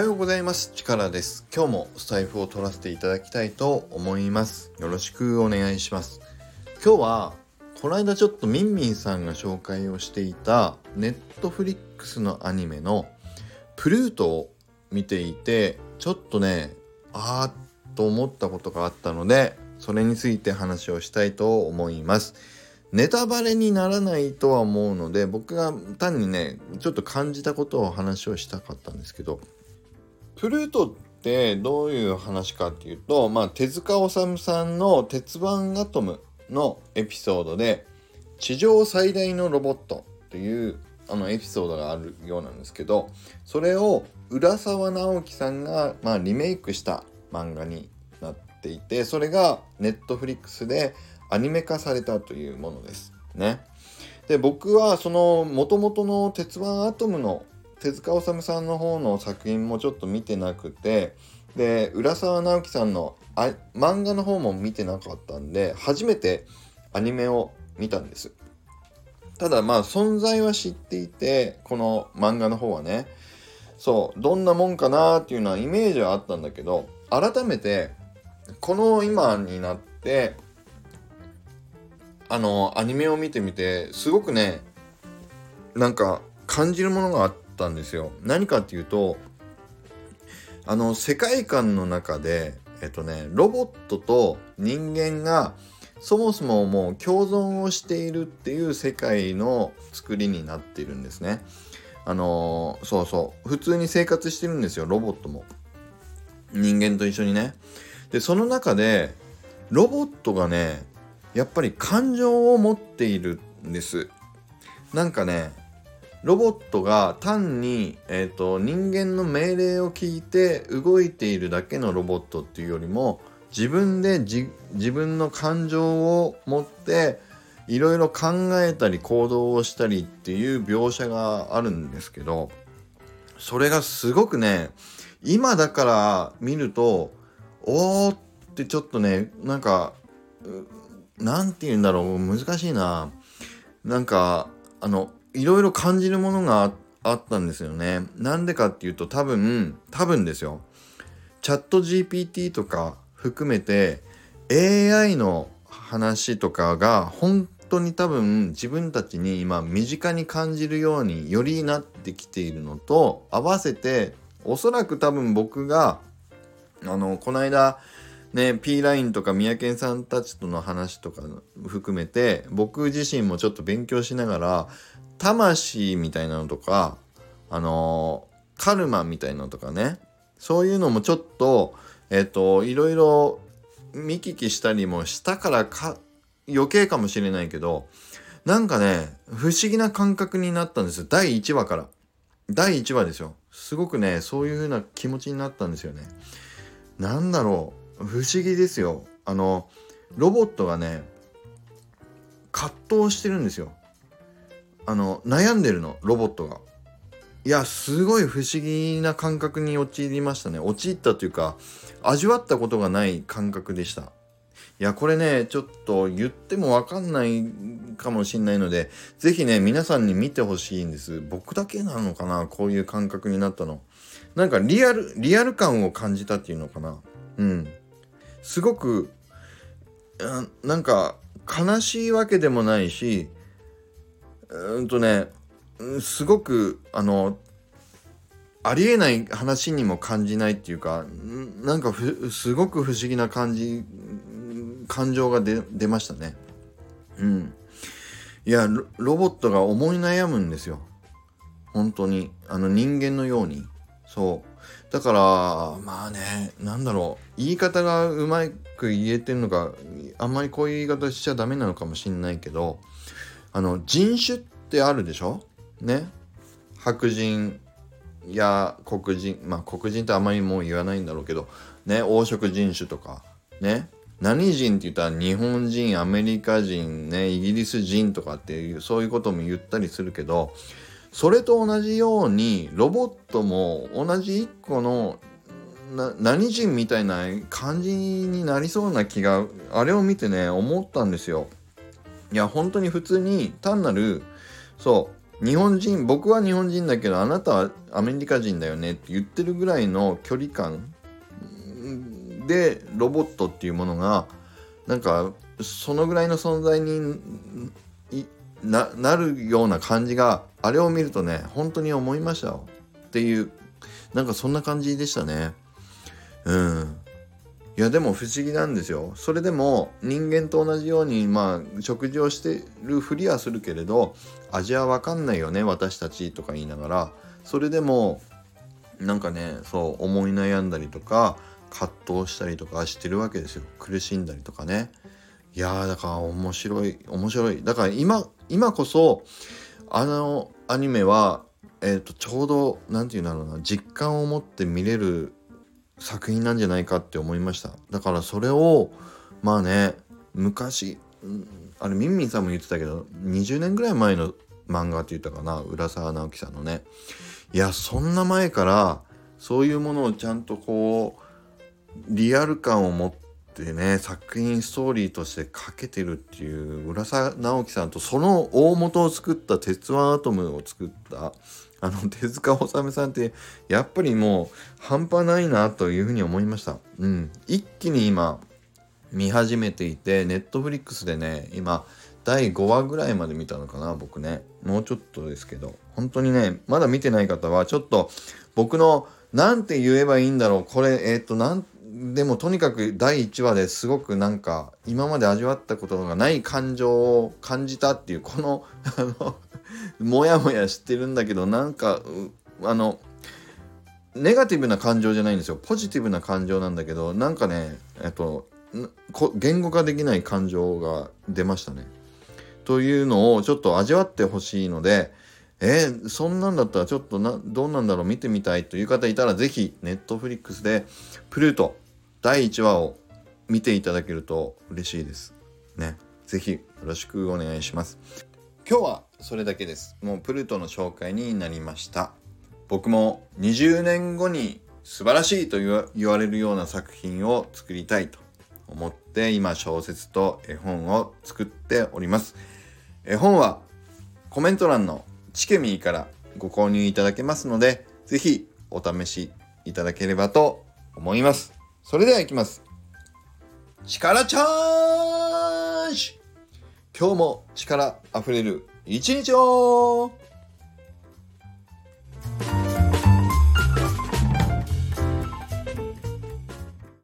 はようございます。力です。今日もスタイフを取らせていただきたいと思います。よろしくお願いします。今日はこの間ちょっとみんみんさんが紹介をしていたネットフリックスのアニメのプルートを見ていてちょっとねあーっと思ったことがあったのでそれについて話をしたいと思います。ネタバレにならないとは思うので僕が単にねちょっと感じたことを話をしたかったんですけどプルートってどういう話かっていうと、まあ、手塚治虫さんの「鉄腕アトム」のエピソードで地上最大のロボットっていうあのエピソードがあるようなんですけどそれを浦沢直樹さんが、まあ、リメイクした漫画になっていてそれがネットフリックスでアニメ化されたというものですね。で僕はその元々の「鉄腕アトム」の手塚治虫さんの方の作品もちょっと見てなくてで浦沢直樹さんのあ漫画の方も見てなかったんで初めてアニメを見たんです。ただまあ存在は知っていてこの漫画の方はね。そうどんなもんかなっていうのはイメージはあったんだけど改めてこの今になってあのアニメを見てみてすごくねなんか感じるものがあったんですよ。何かっていうとあの世界観の中でえっとねロボットと人間がそもそももう共存をしているっていう世界の作りになっているんですね。あのー、そうそう普通に生活してるんですよロボットも人間と一緒にね。でその中でロボットがねやっぱり感情を持っているんです。なんかねロボットが単に、えーと、人間の命令を聞いて動いているだけのロボットっていうよりも自分で自分の感情を持っていろいろ考えたり行動をしたりっていう描写があるんですけどそれがすごくね今だから見るとおーってちょっとねなんか何て言うんだろう難しいな。なんかあのいろいろ感じるものがあったんですよね。なんでかっていうと多分多分ですよチャット GPT とか含めて AI の話とかが本当に多分自分たちに今身近に感じるようによりなってきているのと合わせておそらく多分僕があのこの間ね P ラインとか三宅さんたちとの話とか含めて僕自身もちょっと勉強しながら魂みたいなのとかあのー、カルマみたいなのとかねそういうのもちょっとえっ、ー、といろいろ見聞きしたりもしたからか余計かもしれないけどなんかね不思議な感覚になったんですよ。第1話から。第1話ですよ。すごくねそういう風な気持ちになったんですよね。なんだろう。不思議ですよ。あのロボットがね葛藤してるんですよ。あの悩んでるのロボットが。いやすごい不思議な感覚に陥りましたね。陥ったというか味わったことがない感覚でした。いやこれねちょっと言っても分かんないかもしんないので是非ね皆さんに見てほしいんです。僕だけなのかなこういう感覚になったの。なんかリアルリアル感を感じたっていうのかな。うん。すごくなんか悲しいわけでもないしうんとねすごくあのありえない話にも感じないっていうかなんかすごく不思議な感じ感情が出ましたね。うん。いやロボットが思い悩むんですよ。本当に。あの人間のように。そう。だからまあねなんだろう。言い方がうまく言えてるのかあんまりこういう言い方しちゃダメなのかもしんないけどあの人種ってあるでしょ？ね？白人や黒人まあ黒人ってあまりもう言わないんだろうけどね？黄色人種とかね？何人って言ったら日本人アメリカ人ね？イギリス人とかっていうそういうことも言ったりするけどそれと同じようにロボットも同じ一個の何人みたいな感じになりそうな気があれを見てね思ったんですよ。いや本当に普通に単なるそう日本人僕は日本人だけどあなたはアメリカ人だよねって言ってるぐらいの距離感でロボットっていうものがなんかそのぐらいの存在にななるような感じがあれを見るとね本当に思いましたよ。っていうなんかそんな感じでしたね。うん。いやでも不思議なんですよ。それでも人間と同じようにまあ食事をしてるふりはするけれど味は分かんないよね私たちとか言いながら。それでもなんかねそう思い悩んだりとか葛藤したりとかしてるわけですよ。苦しんだりとかね。いやだから面白い面白い。だから今今こそあのアニメはえっ、ー、とちょうど何て言うんだろうな実感を持って見れる作品なんじゃないかって思いました。だからそれをまあね昔あれみんみんさんも言ってたけど20年ぐらい前の漫画って言ったかな浦沢直樹さんのね。いやそんな前からそういうものをちゃんとこうリアル感を持ってでね作品ストーリーとして書けてるっていう浦沢直樹さんとその大元を作った「鉄腕アトム」を作ったあの手塚治虫さんってやっぱりもう半端ないなというふうに思いました。うん、一気に今見始めていてネットフリックスでね今第5話ぐらいまで見たのかな僕ね。もうちょっとですけど。本当にねまだ見てない方はちょっと僕の何て言えばいいんだろう。これえっ、ー、となんでもとにかく第1話ですごくなんか今まで味わったことがない感情を感じたっていうこのあのモヤモヤしてるんだけどなんかあのネガティブな感情じゃないんですよポジティブな感情なんだけどなんかねえっと言語化できない感情が出ましたね。というのをちょっと味わってほしいのでえー、そんなんだったらちょっとなどうなんだろう見てみたいという方いたら是非ネットフリックスでプルート第1話を見ていただけると嬉しいです。ね。是非よろしくお願いします。今日はそれだけです。もうプルートの紹介になりました。僕も20年後に素晴らしいと言われるような作品を作りたいと思って今小説と絵本を作っております。絵本はコメント欄のチケミーからご購入いただけますので、ぜひお試しいただければと思います。それではいきます。力チャージ今日も力あふれる一日を